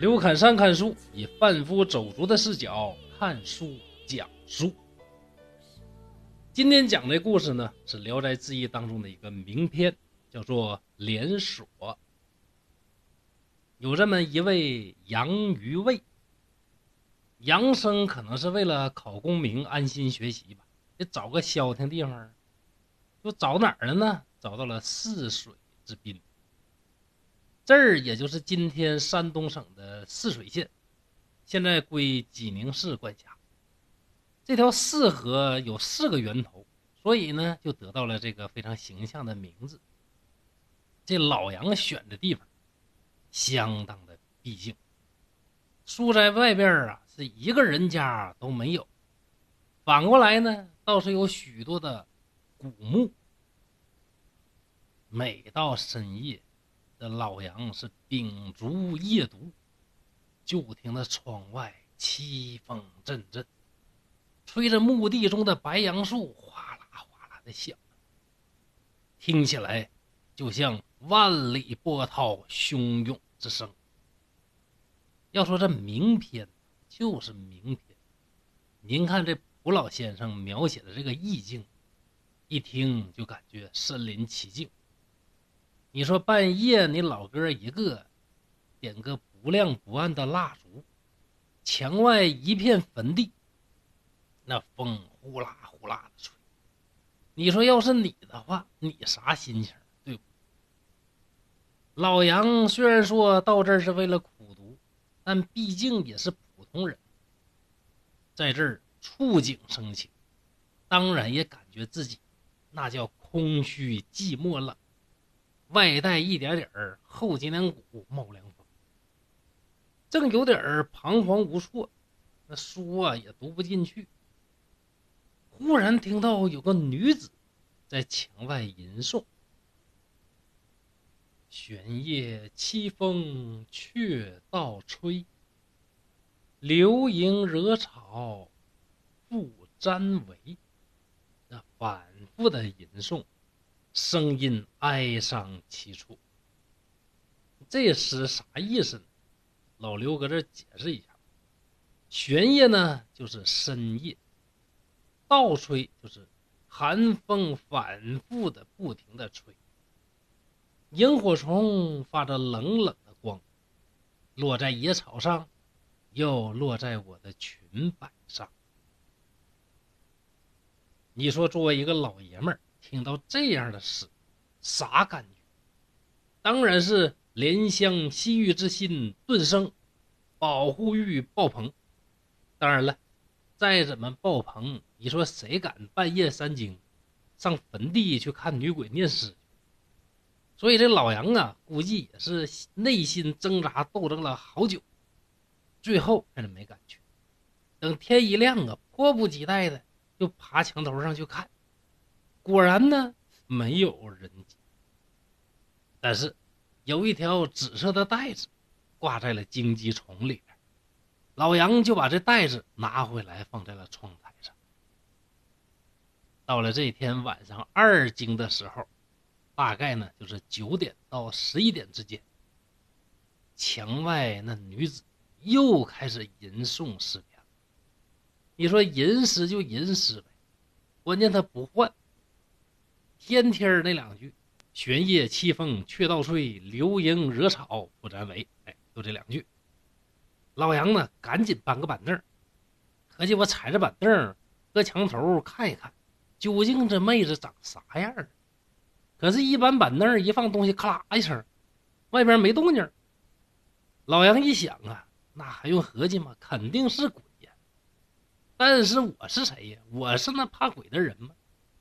刘侃山看书，以贩夫走卒的视角看书讲书。今天讲的故事呢，是《聊斋志异》当中的一个名篇，叫做《连锁》。有这么一位杨于卫，杨生可能是为了考功名、安心学习吧，得找个消停地方，就找哪儿了呢？找到了泗水之滨。这儿也就是今天山东省的泗水县，现在归济宁市管辖。这条泗河有四个源头，所以呢，就得到了这个非常形象的名字。这老杨选的地方。相当的僻静，住在外边啊，是一个人家都没有。反过来呢，倒是有许多的古墓。每到深夜，这老杨是秉烛夜读，就听那窗外凄风阵阵，吹着墓地中的白杨树哗啦哗啦的响，听起来就像。万里波涛汹涌之声。要说这名篇，就是名篇。您看这蒲老先生描写的这个意境，一听就感觉身临其境。你说半夜你老哥一个，点个不亮不暗的蜡烛，墙外一片坟地，那风呼啦呼啦的吹。你说要是你的话，你啥心情？对不老杨虽然说到这儿是为了苦读，但毕竟也是普通人，在这儿触景生情，当然也感觉自己那叫空虚寂寞冷，外带一点点儿后脊梁骨冒凉风，正有点儿彷徨无措，那书啊也读不进去。忽然听到有个女子在墙外吟诵。玄夜凄风却倒吹，流萤惹草复沾围。那反复的吟诵，声音哀伤凄楚。这诗啥意思呢？老刘搁这解释一下：玄夜呢，就是深夜；倒吹就是寒风反复的不停的吹。萤火虫发着冷冷的光，落在野草上，又落在我的裙摆上。你说，作为一个老爷们儿，听到这样的诗，啥感觉？当然是怜香惜玉之心顿生，保护欲爆棚。当然了，再怎么爆棚，你说谁敢半夜三更上坟地去看女鬼念诗？所以这老杨啊，估计也是内心挣扎斗争了好久，最后还是没敢去。等天一亮啊，迫不及待的就爬墙头上去看，果然呢没有人迹，但是有一条紫色的带子挂在了荆棘丛里边，老杨就把这带子拿回来放在了窗台上。到了这天晚上二更的时候。大概呢，就是九点到十一点之间。墙外那女子又开始吟诵诗篇。你说吟诗就吟诗呗，关键她不换。天天那两句：“玄夜凄风却倒吹，流萤惹草不沾围。”哎，就这两句。老杨呢，赶紧搬个板凳，合计我踩着板凳搁墙头看一看，究竟这妹子长啥样儿。可是，一搬板凳一放东西，咔啦一声，外边没动静。老杨一想啊，那还用合计吗？肯定是鬼呀！但是我是谁呀？我是那怕鬼的人吗？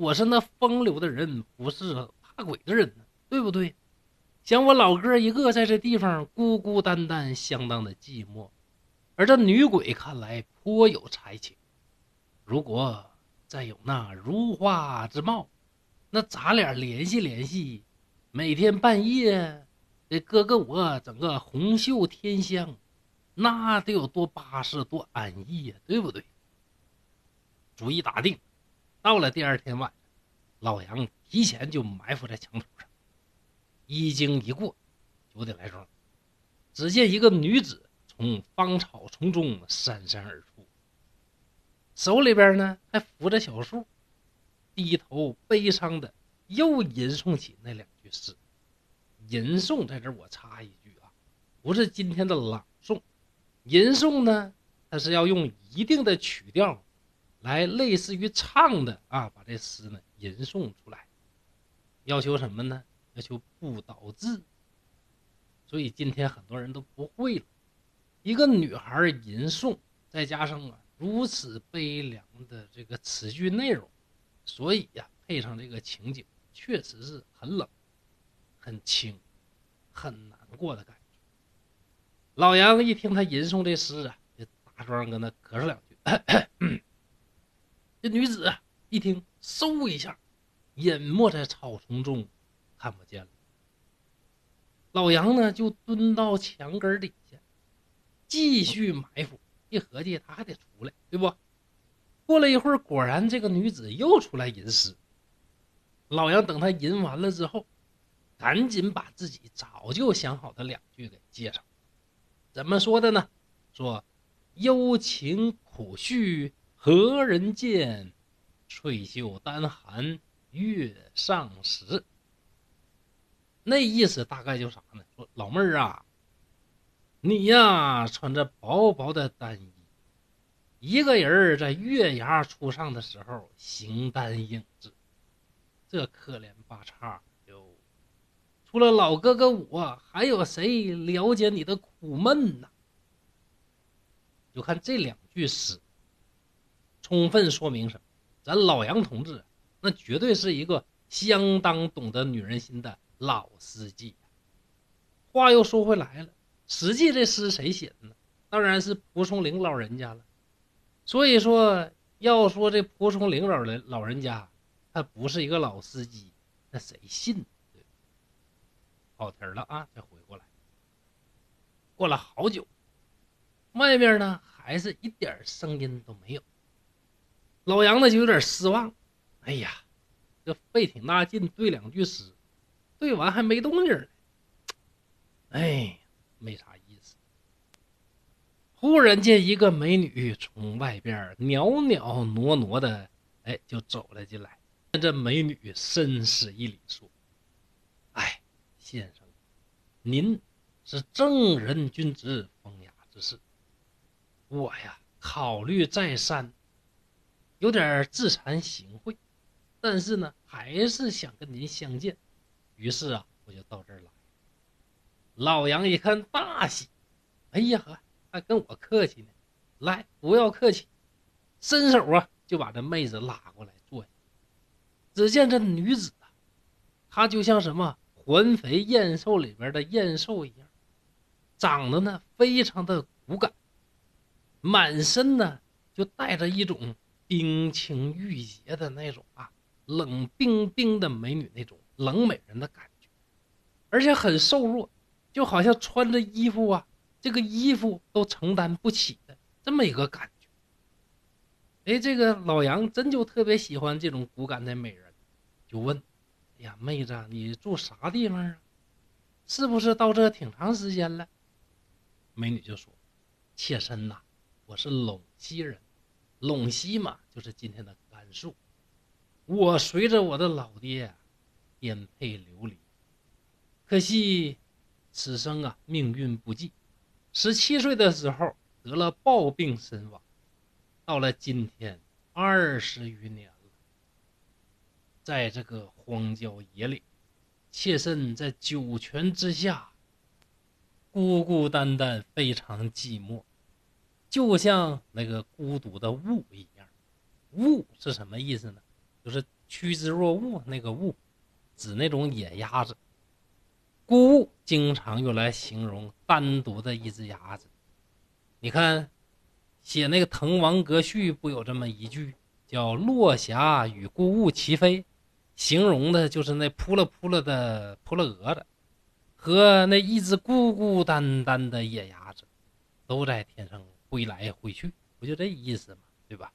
我是那风流的人，不是怕鬼的人，对不对？想我老哥一个在这地方孤孤单单，相当的寂寞，而这女鬼看来颇有才情。如果再有那如花之貌。那咱俩联系联系，每天半夜，这哥哥我整个红袖添香，那得有多巴适多安逸呀，对不对？主意打定，到了第二天晚上，老杨提前就埋伏在墙头上。一更一过，九点来钟，只见一个女子从芳草丛中姗姗而出，手里边呢还扶着小树，低头悲伤的又吟诵起那两句诗。吟诵在这儿我插一句啊，不是今天的朗诵，吟诵呢，它是要用一定的曲调，来类似于唱的啊，把这诗呢吟诵出来，要求什么呢？要求不倒字。所以今天很多人都不会了。一个女孩吟诵，再加上啊如此悲凉的这个词句内容，所以呀配上这个情景，确实是很冷、很清、很难过的感觉。老杨一听他吟诵这诗啊，就大壮搁那咳嗽两句。这女子一听，嗖一下，隐没在草丛中，看不见了。老杨呢，就蹲到墙根底下，继续埋伏。一合计，他还得出来，对不？过了一会儿，果然这个女子又出来吟诗。老杨等他吟完了之后，赶紧把自己早就想好的两句给接上。怎么说的呢？说：“幽情苦绪何人见？翠袖单寒月上时。”那意思大概就啥呢？说老妹儿啊，你呀穿着薄薄的单衣，一个人在月牙初上的时候形单影只，这可怜八叉哟！除了老哥哥我，还有谁了解你的苦闷呢？就看这两句诗，充分说明什么？咱老杨同志那绝对是一个相当懂得女人心的。老司机，话又说回来了，实际这诗谁写的呢？当然是蒲松龄老人家了。所以说，要说这蒲松龄老人老人家，他不是一个老司机，那谁信？跑题了啊！再回过来，过了好久，外面呢还是一点声音都没有。老杨呢就有点失望，哎呀，这费挺大劲对两句诗。对完还没动静呢，哎，没啥意思。忽然间，一个美女从外边袅袅挪挪的，哎，就走了进来。这美女深施一礼，说：“哎，先生，您是正人君子，风雅之士。我呀，考虑再三，有点自惭形秽，但是呢，还是想跟您相见。”于是啊，我就到这儿来。老杨一看大喜，哎呀呵，还跟我客气呢。来，不要客气，伸手啊就把这妹子拉过来坐下。只见这女子啊，她就像什么环肥燕瘦里边的燕瘦一样，长得呢非常的骨感，满身呢就带着一种冰清玉洁的那种啊冷冰冰的美女那种。冷美人的感觉，而且很瘦弱，就好像穿着衣服啊，这个衣服都承担不起的这么一个感觉。哎，这个老杨真就特别喜欢这种骨感的美人，就问：“哎呀，妹子，你住啥地方啊？是不是到这挺长时间了？”美女就说：“妾身呐，我是陇西人，陇西嘛，就是今天的甘肃。我随着我的老爹。”颠沛流离，可惜此生啊命运不济，十七岁的时候得了暴病身亡。到了今天二十余年了，在这个荒郊野岭，妾身在九泉之下，孤孤单单，非常寂寞，就像那个孤独的雾一样。雾是什么意思呢？就是趋之若鹜那个雾。指那种野鸭子，孤经常用来形容单独的一只鸭子。你看，写那个《滕王阁序》不有这么一句，叫“落霞与孤鹜齐飞”，形容的就是那扑了扑了的扑了蛾子，和那一只孤孤单单的野鸭子，都在天上挥来挥去，不就这意思吗？对吧？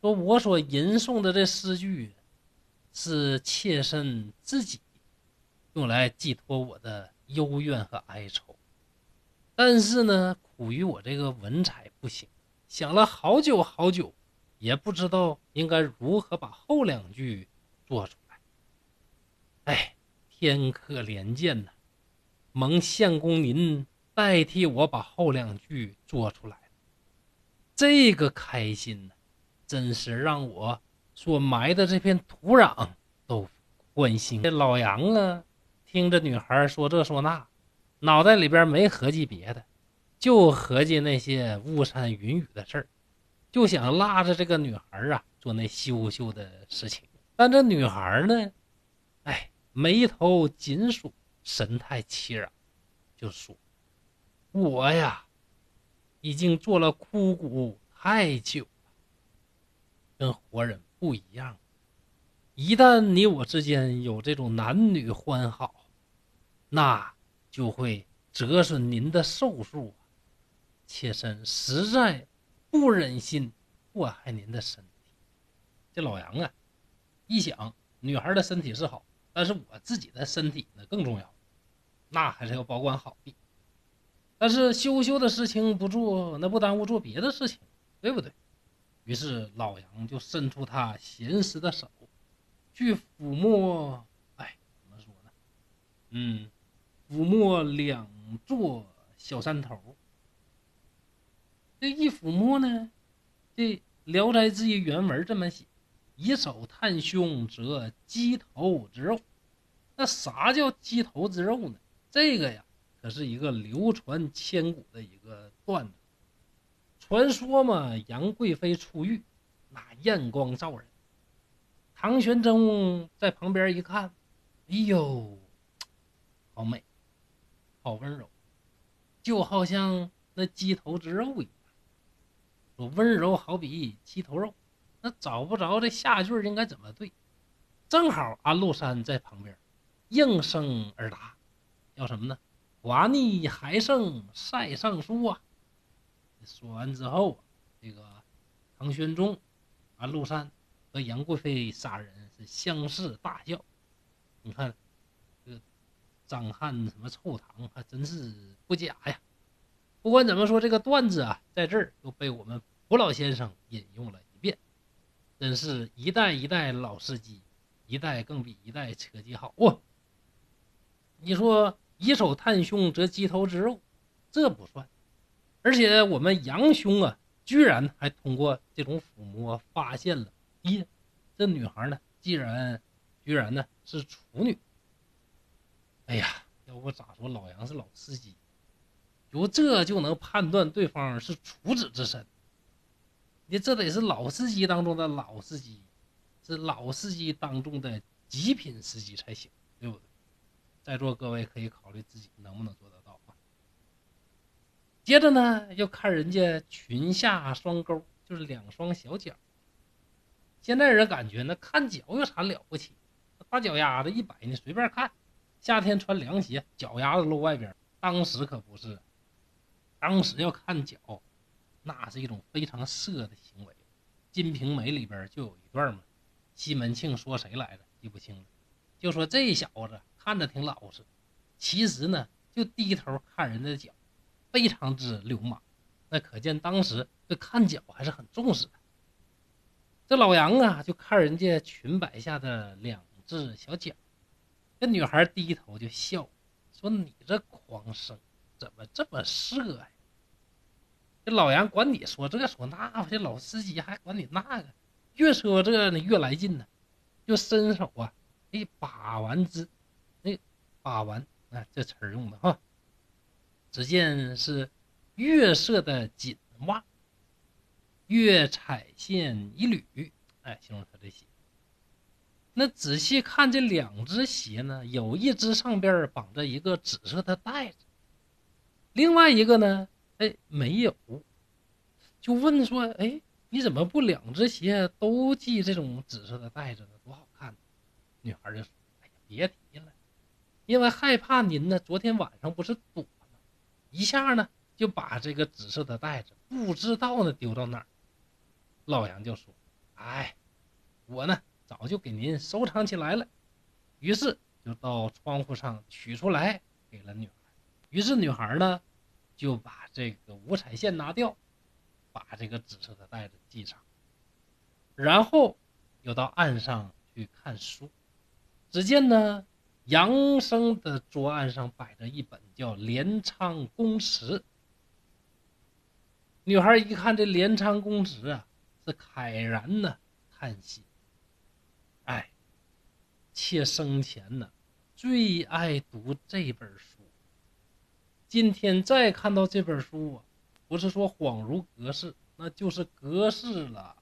说我所吟诵的这诗句。是妾身自己用来寄托我的幽怨和哀愁，但是呢，苦于我这个文采不行，想了好久好久，也不知道应该如何把后两句做出来。哎，天可怜见呐！蒙相公您代替我把后两句做出来，这个开心呢，真是让我所埋的这片土壤都欢欣。这老杨啊，听着女孩说这说那，脑袋里边没合计别的，就合计那些巫山云雨的事儿，就想拉着这个女孩啊做那羞羞的事情。但这女孩呢，哎，眉头紧锁。神态凄然，就说：“我呀，已经做了枯骨太久了，跟活人不一样。一旦你我之间有这种男女欢好，那就会折损您的寿数。妾身实在不忍心祸害您的身体。”这老杨啊，一想，女孩的身体是好。但是我自己的身体呢更重要，那还是要保管好。但是羞羞的事情不做，那不耽误做别的事情，对不对？于是老杨就伸出他闲实的手，去抚摸，哎，怎么说呢？嗯，抚摸两座小山头。这一抚摸呢，这《聊斋志异》原文这么写。以手探胸，则鸡头之肉。那啥叫鸡头之肉呢？这个呀，可是一个流传千古的一个段子。传说嘛，杨贵妃出狱，那艳光照人。唐玄宗在旁边一看，哎呦，好美，好温柔，就好像那鸡头之肉一样。说温柔好比鸡头肉。那找不着这下句应该怎么对？正好安禄山在旁边应声而答，要什么呢？寡逆还胜塞尚书啊！说完之后，这个唐玄宗、安禄山和杨贵妃仨人是相视大笑。你看，这个张翰什么臭唐还真是不假呀！不管怎么说，这个段子啊，在这儿又被我们蒲老先生引用了一遍。真是一代一代老司机，一代更比一代车技好啊！你说以手探胸则鸡头之肉，这不算，而且我们杨兄啊，居然还通过这种抚摸发现了，咦，这女孩呢，既然居然呢是处女。哎呀，要不咋说老杨是老司机，由这就能判断对方是处子之身。你这得是老司机当中的老司机，是老司机当中的极品司机才行，对不对？在座各位可以考虑自己能不能做得到啊。接着呢，要看人家裙下双钩，就是两双小脚。现在人感觉那看脚有啥了不起？大脚丫子一摆，你随便看。夏天穿凉鞋，脚丫子露外边。当时可不是，当时要看脚。那是一种非常色的行为，《金瓶梅》里边就有一段嘛，西门庆说谁来着记不清了，就说这小子看着挺老实，其实呢就低头看人的脚，非常之流氓。那可见当时对看脚还是很重视的。这老杨啊，就看人家裙摆下的两只小脚，这女孩低头就笑，说：“你这狂生怎么这么色呀？”这老杨管你说这说那，这老司机还管你那个，越说这呢越来劲呢，就伸手啊，一把玩之，把玩，啊这词儿用的哈。只见是月色的锦袜，月彩线一缕，哎形容他这鞋。那仔细看这两只鞋呢，有一只上边绑着一个紫色的带子，另外一个呢。哎，没有，就问说，哎，你怎么不两只鞋都系这种紫色的带子呢？多好看！女孩就说：“哎呀，别提了，因为害怕您呢。昨天晚上不是躲吗？一下呢就把这个紫色的袋子不知道呢丢到哪儿。”老杨就说：“哎，我呢早就给您收藏起来了。”于是就到窗户上取出来给了女孩。于是女孩呢。就把这个五彩线拿掉，把这个紫色的袋子系上，然后又到岸上去看书。只见呢，杨生的桌案上摆着一本叫《镰仓公词》。女孩一看这《镰仓公词》啊，是慨然呐叹息：“哎，妾生前呢，最爱读这本书。”今天再看到这本书啊，不是说恍如隔世，那就是隔世了，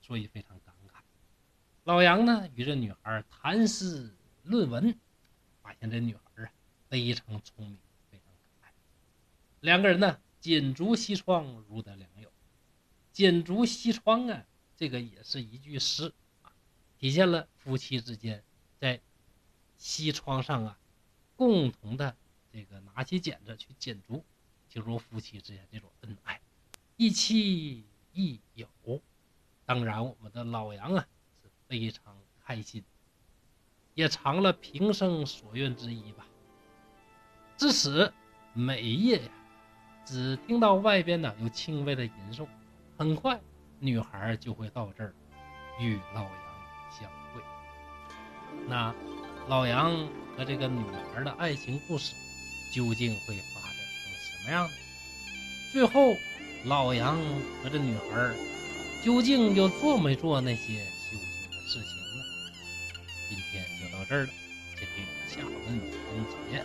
所以非常感慨。老杨呢，与这女孩谈诗论文，发现这女孩啊非常聪明，非常可爱。两个人呢，锦竹西窗，如得良友。锦竹西窗啊，这个也是一句诗啊，体现了夫妻之间在西窗上啊共同的。这个拿起剪子去剪竹，就如夫妻之间这种恩爱，一妻一友。当然，我们的老杨啊是非常开心，也偿了平生所愿之一吧。至此，每夜呀，只听到外边呢有轻微的吟诵，很快女孩就会到这儿与老杨相会。那老杨和这个女孩的爱情故事。究竟会发展成什么样子？最后，老杨和这女孩究竟又做没做那些修行的事情？这儿了，请听下文分解。